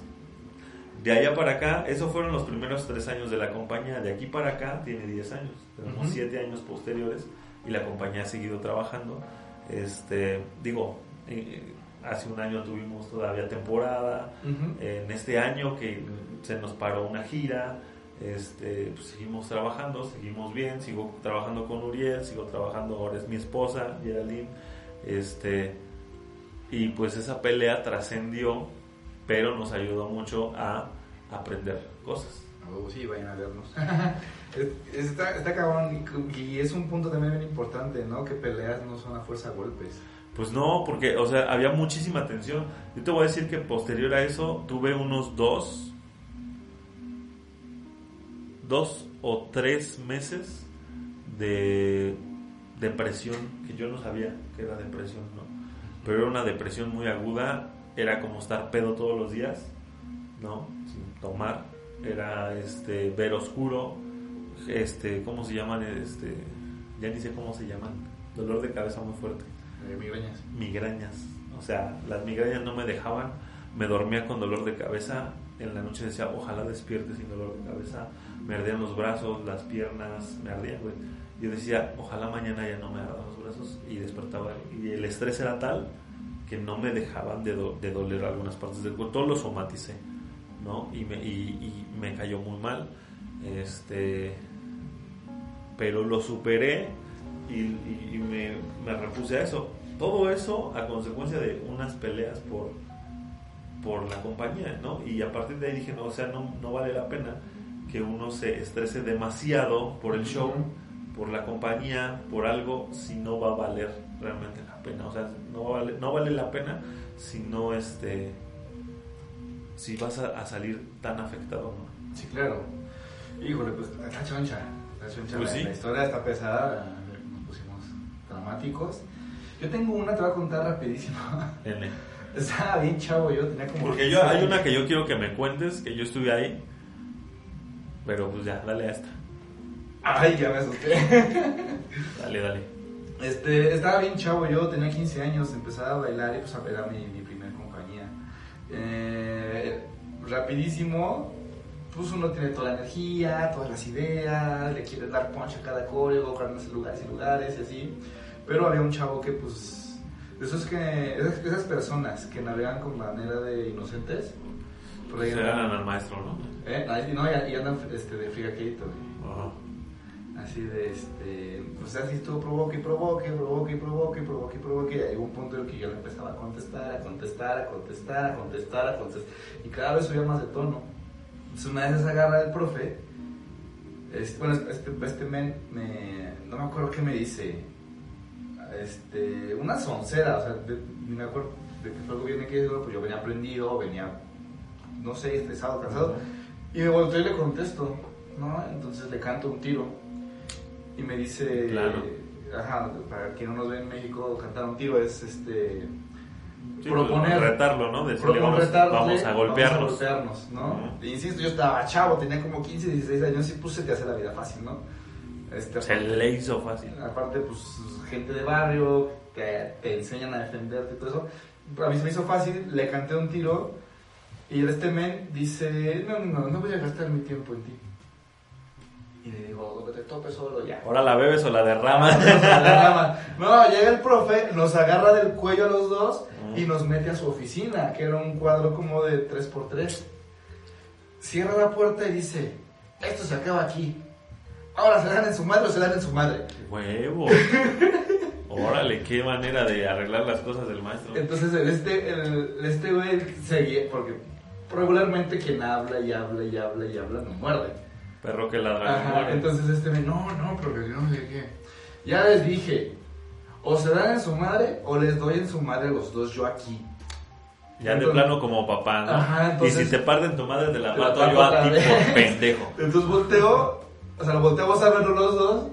A: de allá para acá, esos fueron los primeros tres años de la compañía, de aquí para acá tiene 10 años, tenemos
B: Ujú.
A: 7 años posteriores y la compañía ha seguido trabajando, este, digo, eh, hace un año tuvimos todavía temporada, en este año que se nos paró una gira, este, pues seguimos trabajando, seguimos bien, sigo trabajando con Uriel, sigo trabajando, ahora es mi esposa, Geraldine, este, y pues esa pelea trascendió, pero nos ayudó mucho a aprender cosas.
B: Huevo, sí, vayan a vernos. [laughs] Es- está, está cabrón y, es un punto también bien importante, ¿no? Que peleas no son a fuerza golpes.
A: Pues no, porque, o sea, había muchísima tensión. Yo te voy a decir que posterior a eso tuve unos dos, dos o tres meses de depresión que yo no sabía que era depresión, ¿no? Pero era una depresión muy aguda, era como estar pedo todos los días, ¿no? Sin tomar, era este ver oscuro, este, ¿cómo se llaman? Este, ya ni sé cómo se llaman, dolor de cabeza muy fuerte
B: Eh, migrañas.
A: migrañas. O sea, las migrañas no me dejaban, me dormía con dolor de cabeza, en la noche decía, ojalá despierte sin dolor de cabeza. Me ardían los brazos, las piernas, me ardían, güey. Yo decía, ojalá mañana ya no me ardan los brazos y despertaba. Y el estrés era tal que no me dejaban de, do- de doler algunas partes del cuerpo. Todo lo somaticé, ¿no? Y me, y, y me cayó muy mal. Este, pero lo superé y, y- y me, me repuse a eso. Todo eso a consecuencia de unas peleas por, por la compañía, ¿no? Y a partir de ahí dije, no, o sea, no, no vale la pena que uno se estrese demasiado por el show, por la compañía, por algo, si no va a valer realmente la pena. O sea, no vale, no vale la pena si no, este, si vas a, a salir tan afectado, ¿no?
B: Sí, claro. Híjole, pues está choncha. Está choncha.
A: Pues
B: la,
A: sí.
B: la historia está pesada. Nos pusimos dramáticos. Yo tengo una, te voy a contar rapidísimo. [laughs]
A: N.
B: Estaba bien chavo yo, tenía como...
A: Porque yo, hay una que yo quiero que me cuentes, que yo estuve ahí, pero pues ya, dale a esta.
B: Ay, ya me asusté. [laughs]
A: Dale, dale.
B: Este, estaba bien chavo yo, tenía 15 años, empezaba a bailar y pues era mi, mi primer compañía. Eh, rapidísimo, pues uno tiene toda la energía, todas las ideas, le quiere dar punch a cada coreo, conocer lugares y lugares y así. Pero había un chavo que pues, esos que, esas, esas personas que navegan con manera de inocentes, por ahí
A: Se
B: andan-
A: ganan al maestro, ¿no?
B: ¿eh? No, y, andan este, de frigaquerito, güey.
A: Ajá.
B: Así de, este, pues así estuvo provoque y provoque, provoque y provoque, provoque y provoque. Y llegó un punto en el que yo le empezaba a contestar, a contestar, a contestar, a contestar, a contestar. Y cada vez subía más de tono. Entonces una vez se agarra el profe, este, bueno, este, este men, me, no me acuerdo qué me dice, este, una soncera, o sea, de- me acuerdo de que fue algo bien que pues yo venía prendido, venía, no sé, estresado, cansado. Y me volteo y le contesto, ¿no? Entonces le canto un tiro. Y me dice,
A: Claro.
B: ajá, para quien no nos ve en México, cantar un tiro es este
A: Sí,
B: proponer,
A: pues, retarlo, ¿no? Decirle,
B: proponer
A: vamos,
B: retarle,
A: vamos a golpearnos.
B: vamos a golpearnos, ¿no?
A: Ujú.
B: E insisto, yo estaba chavo, tenía como 15, 16 años y pues se te hace la vida fácil, ¿no? Este,
A: Se le hizo fácil.
B: Aparte, pues, gente de barrio, te, te enseñan a defenderte y todo eso. A mí se me hizo fácil, le canté un tiro y este men dice, no, no, no, no voy a gastar mi tiempo en ti. Y le digo, donde te tope solo ya.
A: Ahora la bebes o [laughs] la derramas.
B: No, llega el profe, nos agarra del cuello a los dos y nos mete a su oficina, que era un cuadro como de 3x3. Cierra la puerta y dice, esto se acaba aquí. Ahora se dan en su madre o se dan en su madre.
A: Huevo. [laughs] Órale, qué manera de arreglar las cosas del maestro.
B: Entonces el este, el, este güey seguía, porque regularmente quien habla y habla y habla y habla no muerde.
A: Perro que ladra.
B: Ajá, entonces este me, no, no, porque yo no sé qué. Ya les dije, o se dan en su madre o les doy en su madre a los dos yo aquí.
A: Ya de plano como papá, ¿no?
B: Ajá, entonces-
A: y si te parten tu madre, te la parto yo a ti por pendejo. [laughs]
B: Entonces volteo, o sea, lo volteamos a verlo los dos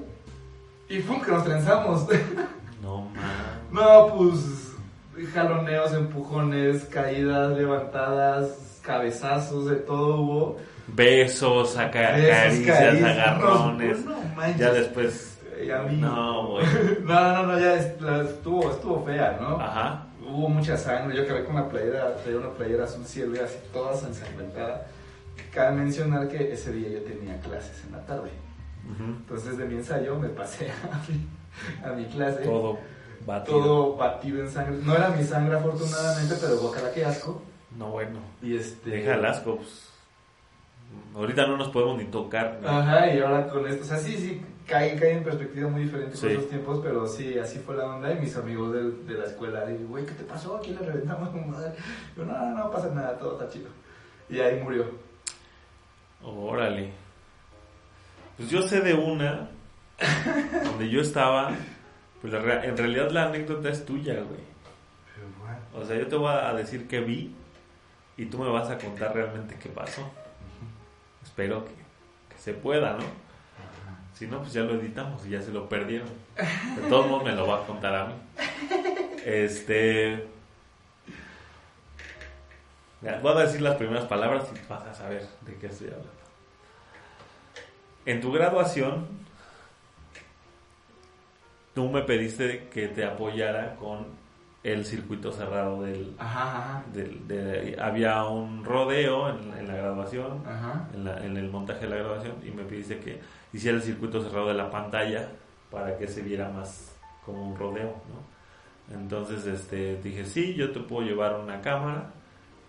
B: y pum, que nos trenzamos. [laughs]
A: No mames.
B: no, pues jaloneos, empujones, caídas, levantadas, cabezazos, de todo hubo.
A: Besos,
B: Besos,
A: caricias, agarrones.
B: no,
A: ya después.
B: Y a mí-
A: No, güey. [laughs]
B: No, no, no, ya estuvo, estuvo fea, ¿no?
A: Ajá.
B: Hubo mucha sangre, yo acabé con una playera, traía una playera azul cielo y así toda ensangrentada. Cabe mencionar que ese día yo tenía clases en la tarde. Entonces de mi ensayo me pasé [laughs] a mi, a mi clase.
A: Todo batido.
B: todo batido en sangre. No era mi sangre afortunadamente, pero guacala que asco.
A: No, bueno.
B: Y este...
A: Deja el asco. pues. Ahorita no nos podemos ni tocar. ¿no?
B: Ajá, y ahora con esto, o sea, sí, sí, cae, cae en perspectiva muy diferente
A: Sí.
B: con esos tiempos, pero sí, así fue la onda. Y mis amigos del- de, la escuela, y, güey, ¿qué te pasó? ¿A quién le reventamos tu madre? Yo, no, no, no pasa nada, todo está chido. Y ahí murió.
A: Órale. Pues yo sé de una [laughs] donde yo estaba. Pues la en realidad la anécdota es tuya, güey.
B: Pero bueno.
A: O sea, yo te voy a decir qué vi y tú me vas a contar realmente qué pasó. Espero que, que se pueda, ¿no? Si no, pues ya lo editamos y ya se lo perdieron. De todos modos me lo va a contar a mí. Este... Voy a decir las primeras palabras y vas a saber de qué estoy hablando. En tu graduación, tú me pediste que te apoyara con el circuito cerrado del,
B: Ajá, ajá.
A: del- de- había un rodeo en, en la graduación, en, la- en el montaje de la graduación, y me pediste que hiciera el circuito cerrado de la pantalla para que se viera más como un rodeo, ¿no? Entonces, este, dije, sí, yo te puedo llevar una cámara,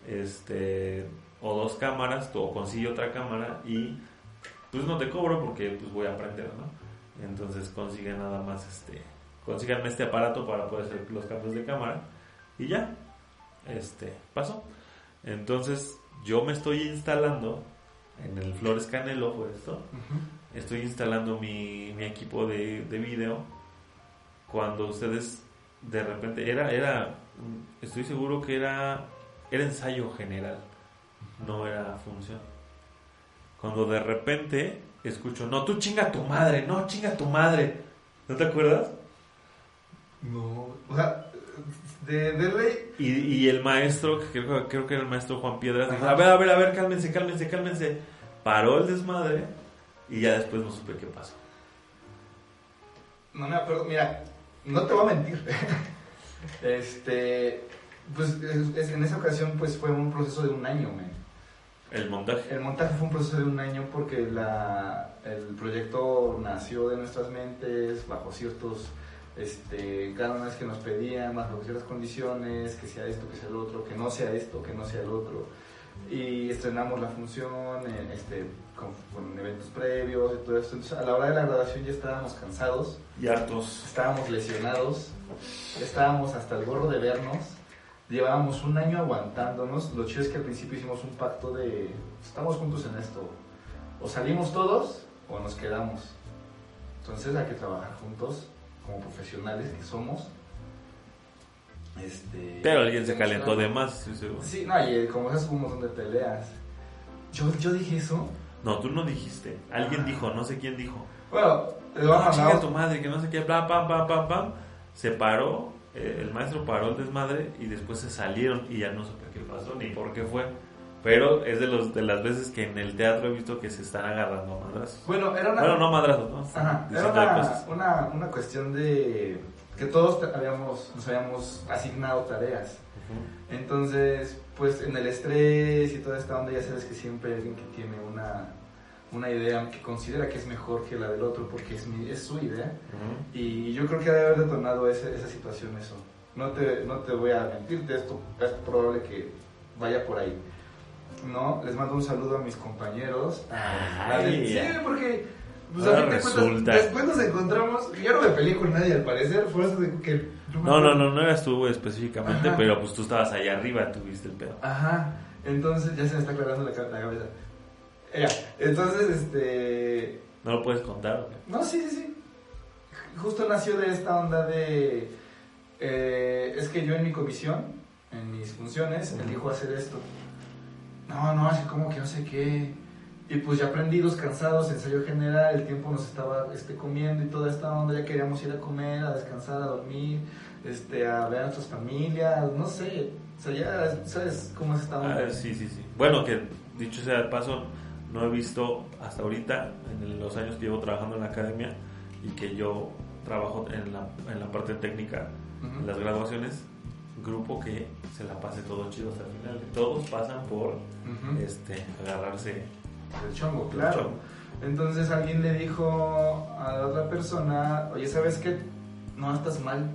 A: este, o dos cámaras, o consigue otra cámara y pues no te cobro porque pues voy a aprender, ¿no? Entonces consigue nada más este, consíganme este aparato para poder hacer los cambios de cámara y ya, este, pasó. Entonces yo me estoy instalando en el Flores Canelo, fue esto, estoy instalando mi, mi equipo de, de video cuando ustedes de repente era era estoy seguro que era era ensayo general no era función cuando de repente escucho no tú chinga tu madre no chinga tu madre ¿no te acuerdas?
B: No, o sea, de, de ley.
A: y, y el maestro que creo, creo que era el maestro Juan Piedras dijo a ver a ver a ver cálmense cálmense cálmense paró el desmadre y ya después no supe qué pasó
B: No me acuerdo, mira, no te voy a mentir. [laughs] este, pues es- es- en esa ocasión pues fue un proceso de un año, men.
A: el montaje
B: El montaje fue un proceso de un año porque la, el proyecto nació de nuestras mentes bajo ciertos este, cánones que nos pedían, bajo ciertas condiciones, que sea esto, que sea lo otro, que no sea esto, que no sea lo otro. Y estrenamos la función eh, este, con, con eventos previos y todo esto. Entonces, a la hora de la grabación ya estábamos cansados,
A: y hartos
B: estábamos lesionados, estábamos hasta el gorro de vernos, llevábamos un año aguantándonos. Lo chido es que al principio hicimos un pacto de estamos juntos en esto, o salimos todos o nos quedamos. Entonces hay que trabajar juntos como profesionales que somos. Este,
A: Pero alguien se calentó de más.
B: Sí, no, y como esas un montón de peleas. Yo, yo dije eso.
A: No, tú no dijiste. Alguien dijo, no sé quién dijo.
B: Bueno, a
A: No,
B: mandar-
A: chinga tu madre, que no sé qué, bla, pam, pam, pam, pam. Se paró, eh, el maestro paró el desmadre y después se salieron y ya no supe qué pasó ni por qué fue. Pero es de los de las veces que en el teatro he visto que se están agarrando madrazos.
B: Bueno, era una.
A: Bueno, no madrazos, ¿no?
B: Ajá, era una, una, una cuestión de que todos habíamos, nos habíamos asignado tareas. Entonces, pues en el estrés y toda esta onda, ya sabes que siempre hay alguien que tiene una, una idea que considera que es mejor que la del otro porque es, mi- es su idea.
A: Ujú.
B: Y yo creo que debe haber detonado ese- esa situación eso. No te, no te voy a mentirte, esto es probable que vaya por ahí. No, les mando un saludo a mis compañeros.
A: Ay.
B: sí, porque pues,
A: Ahora
B: a fin de cuentas, después nos encontramos. Yo no me peleé con nadie al parecer, fue eso de que.
A: No, no,
B: acuerdo.
A: no, no eras tú específicamente,
B: Ajá.
A: pero pues tú estabas allá arriba, tuviste el pedo.
B: Ajá, entonces ya se me está aclarando la, ca- la cabeza. Ya, entonces, este.
A: ¿No lo puedes contar?
B: No, sí, sí, sí. Justo nació de esta onda de... eh, es que yo en mi comisión, en mis funciones,
A: Ujú.
B: elijo hacer esto. No, no, así como que no sé qué. Y pues ya prendidos, cansados, ensayo general, el tiempo nos estaba este, comiendo y toda esta onda, ya queríamos ir a comer, a descansar, a dormir, este, a ver a nuestras familias, no sé. O sea, ya sabes cómo es esta onda.
A: Ah, sí, sí, sí. Bueno, que dicho sea de paso, no he visto hasta ahorita, en los años que llevo trabajando en la academia y que yo trabajo en la, en la parte técnica, en las graduaciones, grupo que se la pase todo chido hasta el final. Todos pasan por este agarrarse
B: El chongo, claro.
A: chongo.
B: Entonces alguien le dijo a la otra persona, oye, ¿sabes qué? No estás mal.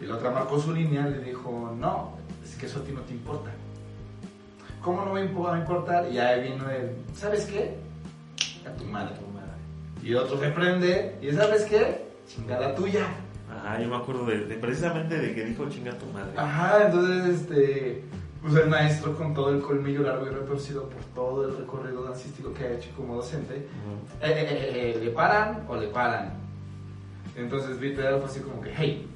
B: Y la otra marcó su línea y le dijo, no, es que eso a ti no te importa. ¿Cómo no me va a importar? Y ahí vino el, ¿sabes qué? A tu madre. Y otro se prende, y ¿sabes qué? Chingada tuya.
A: Ajá, yo me acuerdo de, de- precisamente de que dijo chinga tu madre.
B: Ajá, entonces este, pues el maestro con todo el colmillo largo y retorcido por todo el recorrido dancístico que ha hecho como docente, eh, eh, eh, eh, ¿le paran o le paran? Entonces Peter fue así como que, hey,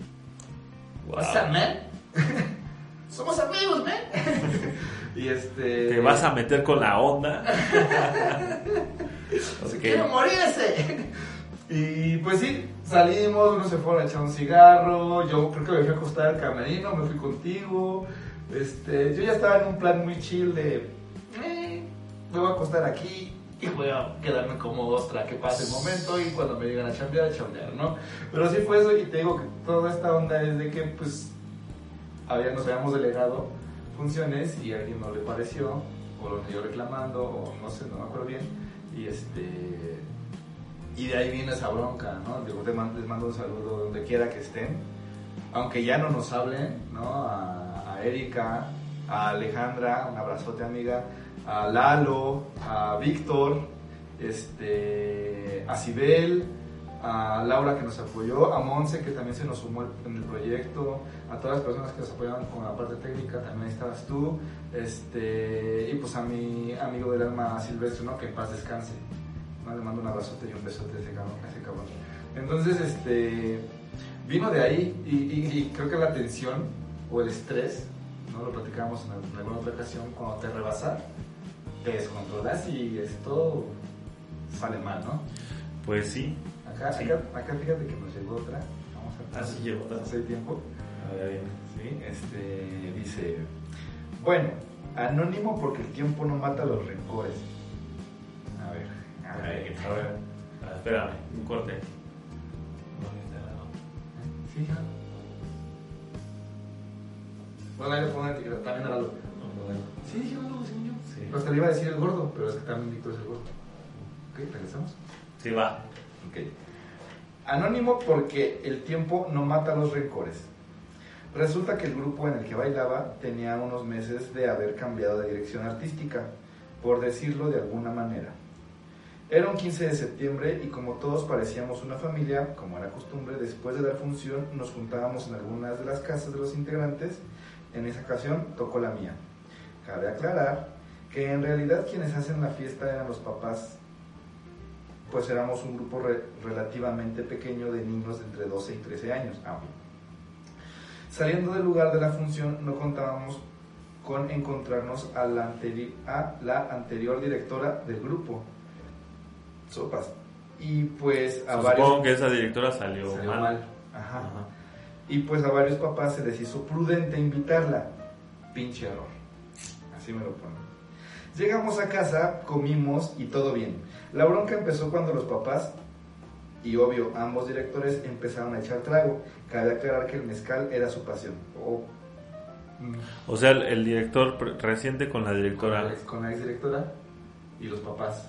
A: Wow.
B: what's up, man? [laughs] Somos amigos, man. [laughs] y este...
A: Te vas a meter con la onda. [laughs]
B: Quiere morirse. Y pues sí, salimos, uno se fue a echar un cigarro, yo creo que me fui a acostar al camerino, me fui contigo. Este, yo ya estaba en un plan muy chill de, eh, me voy a acostar aquí y voy a quedarme como ostra que pase el momento y cuando me digan a chambear, a chambear, ¿no? Pero sí fue eso y te digo que toda esta onda es de que pues nos habíamos delegado funciones y a alguien no le pareció, o lo yo reclamando, o no sé, no me acuerdo bien, y este... Y de ahí viene esa bronca, ¿no? Digo, te mando, les mando un saludo donde quiera que estén, aunque ya no nos hablen, ¿no? A, a Erika, a Alejandra, un abrazote amiga, a Lalo, a Víctor, este, a Sibel, a Laura que nos apoyó, a Monse que también se nos sumó en el proyecto, a todas las personas que nos apoyaron con la parte técnica, también estabas tú, este, y pues a mi amigo del alma Silvestre, ¿no? Que en paz descanse. ¿No? Le mando un abrazote y un besote a ese cabrón. a ese cabrón. Entonces, este, vino de ahí y, y- y creo que la tensión o el estrés, ¿no? Lo platicábamos en, en alguna otra ocasión, cuando te rebasa, te descontrolas y esto sale mal, ¿no?
A: Pues sí.
B: Acá,
A: Sí.
B: acá, acá fíjate que nos llegó otra. Vamos a
A: Ah, sí llegó otra.
B: Hace tiempo.
A: A ver, bien.
B: Sí, este, dice, bueno, anónimo porque el tiempo no mata los rencores. A ver, a
A: A
B: ver.
A: a espérame, un corte.
B: Ya. Bueno, ahí le pongo etiqueta, también era lo. Sí, dije algo, según yo.
A: Sí.
B: Hasta le iba a decir el gordo, pero es que también Víctor es el gordo. Ok, regresamos.
A: Sí, va.
B: Ok. Anónimo porque el tiempo no mata los rencores. Resulta que el grupo en el que bailaba tenía unos meses de haber cambiado de dirección artística, por decirlo de alguna manera. Era un 15 de septiembre y como todos parecíamos una familia, como era costumbre, después de dar función nos juntábamos en algunas de las casas de los integrantes. En esa ocasión tocó la mía. Cabe aclarar que en realidad quienes hacen la fiesta eran los papás pues éramos un grupo re- relativamente pequeño de niños de entre 12 y 13 años. Saliendo del lugar de la función, no contábamos con encontrarnos la, a la anterior directora del grupo. Sopas. Y pues a
A: Supongo
B: varios...
A: que esa directora salió,
B: Salió
A: mal.
B: mal. Ajá.
A: Ajá.
B: Y pues a varios papás se les hizo prudente invitarla. Pinche error. Así me lo ponen. Llegamos a casa, comimos y todo bien. La bronca empezó cuando los papás, y obvio ambos directores, empezaron a echar trago. Cabe aclarar que el mezcal era su pasión. O mm,
A: O sea, el, el director reciente con la directora.
B: con la ex directora y los papás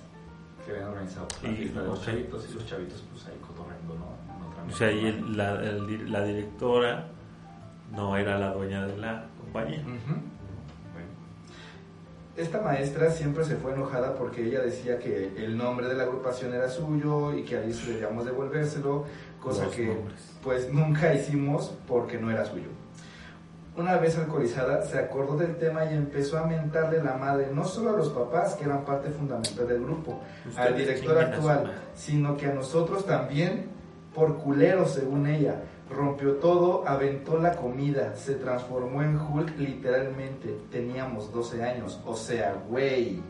B: que habían organizado la
A: Y-
B: fiesta de los chavitos y los chavitos pues ahí cotorreando, ¿no?
A: O sea, y el- la, el di- la directora no era la dueña de la compañía.
B: Bueno. Esta maestra siempre se fue enojada porque ella decía que el nombre de la agrupación era suyo y que a Alice debíamos devolvérselo, cosa
A: Los
B: que
A: nombres.
B: pues nunca hicimos porque no era suyo. Una vez alcoholizada, se acordó del tema y empezó a mentarle la madre no solo a los papás, que eran parte fundamental del grupo, al director actual, sino que a nosotros también, por culeros según ella. Rompió todo, aventó la comida, se transformó en Hulk literalmente. Teníamos 12 años, o sea, güey.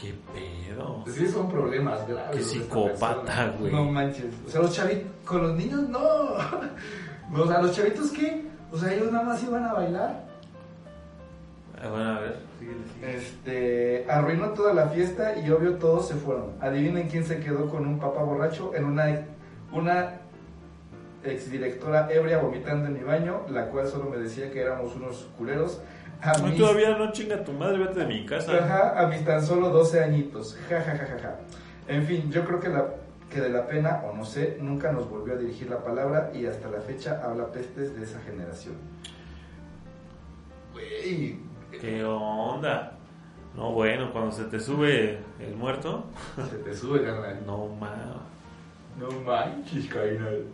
A: ¿Qué pedo?
B: Sí, son problemas graves.
A: Qué psicópata, güey.
B: No manches. O sea, los chavitos, con los niños. No, [laughs] O sea, los chavitos, ¿qué? O sea, ellos nada más iban a bailar.
A: Ah, bueno, a ver, síguele, síguele.
B: Este, arruinó toda la fiesta y obvio todos se fueron. Adivinen quién se quedó con un papá borracho en una, una exdirectora ebria vomitando en mi baño, la cual solo me decía que éramos unos culeros. A
A: No,
B: mis,
A: todavía no chinga tu madre, vete de mi casa.
B: Ajá, a mis tan solo 12 añitos. Ja, ja, ja, ja, ja. En fin, yo creo que, la, que de la pena, o no sé, nunca nos volvió a dirigir la palabra y hasta la fecha habla pestes de esa generación. Güey,
A: ¿Qué onda? No, bueno, cuando se te sube el muerto,
B: se te sube, carnal.
A: no mames.
B: No manches, carnal.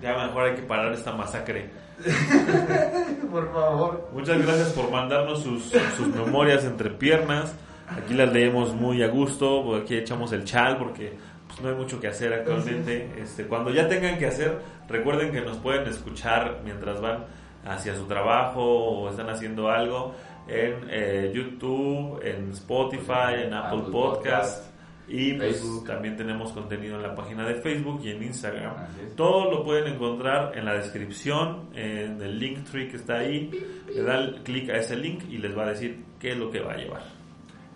A: Ya mejor hay que parar esta masacre. [laughs]
B: Por favor.
A: Muchas gracias por mandarnos sus, sus memorias entre piernas. Aquí las leemos muy a gusto, porque aquí echamos el chal porque pues, no hay mucho que hacer actualmente. Este, cuando ya tengan que hacer, recuerden que nos pueden escuchar mientras van hacia su trabajo o están haciendo algo en eh, YouTube, en Spotify, en Apple,
B: Apple
A: Podcast.
B: Podcast,
A: Y pues
B: Facebook.
A: también tenemos contenido en la página de Facebook y en Instagram. Todo lo pueden encontrar en la descripción, en el link tree que está ahí. Le dan clic a ese link y les va a decir qué es lo que va a llevar.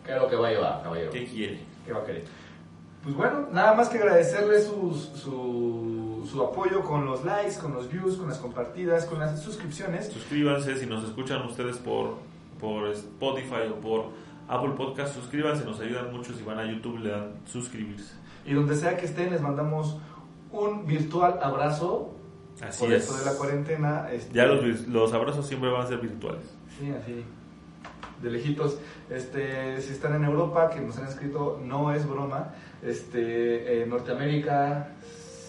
B: ¿Qué es lo que va a llevar, caballero?
A: ¿Qué quiere?
B: ¿Qué va a querer? Pues bueno, nada más que agradecerle sus, su- su, su apoyo con los likes, con los views, con las compartidas, con las suscripciones.
A: Suscríbanse si nos escuchan ustedes por, por Spotify o por Apple Podcast. Suscríbanse, nos ayudan mucho. Si van a YouTube, le dan suscribirse.
B: Y donde sea que estén, les mandamos un virtual abrazo
A: Así
B: por
A: es.
B: esto de la cuarentena. este,
A: Ya los, los abrazos siempre van a ser virtuales.
B: Sí, así. De lejitos. Este, si están en Europa, que nos han escrito, no es broma. Este, eh, Norteamérica,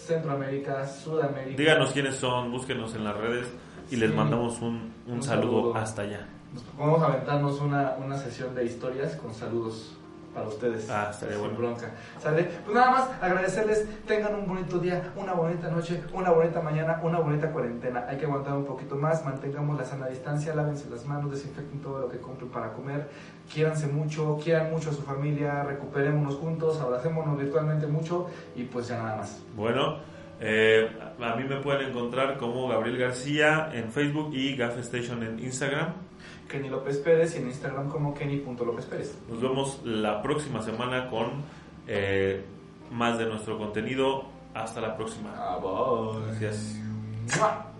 B: Centroamérica, Sudamérica.
A: Díganos quiénes son, búsquenos en las redes y les mandamos un, un
B: Un
A: saludo,
B: saludo.
A: hasta allá.
B: Nos vamos a aventarnos una, una sesión de historias con saludos para ustedes.
A: Ah, estaría bueno.
B: bronca. ¿Sale? Pues nada más agradecerles, tengan un bonito día, una bonita noche, una bonita mañana, una bonita cuarentena. Hay que aguantar un poquito más, mantengamos la sana distancia, lávense las manos, desinfecten todo lo que compren para comer, quiéranse mucho, quieran mucho a su familia, recuperémonos juntos, abracémonos virtualmente mucho y pues ya nada más.
A: Bueno, eh, a mí me pueden encontrar como Gabriel García en Facebook y Gaff Station en Instagram.
B: Kenny López Pérez y en Instagram como Kenny.López Pérez.
A: Nos vemos la próxima semana con eh, más de nuestro contenido. Hasta la próxima.
B: Ah, bye.
A: Gracias.
B: ¡Mua!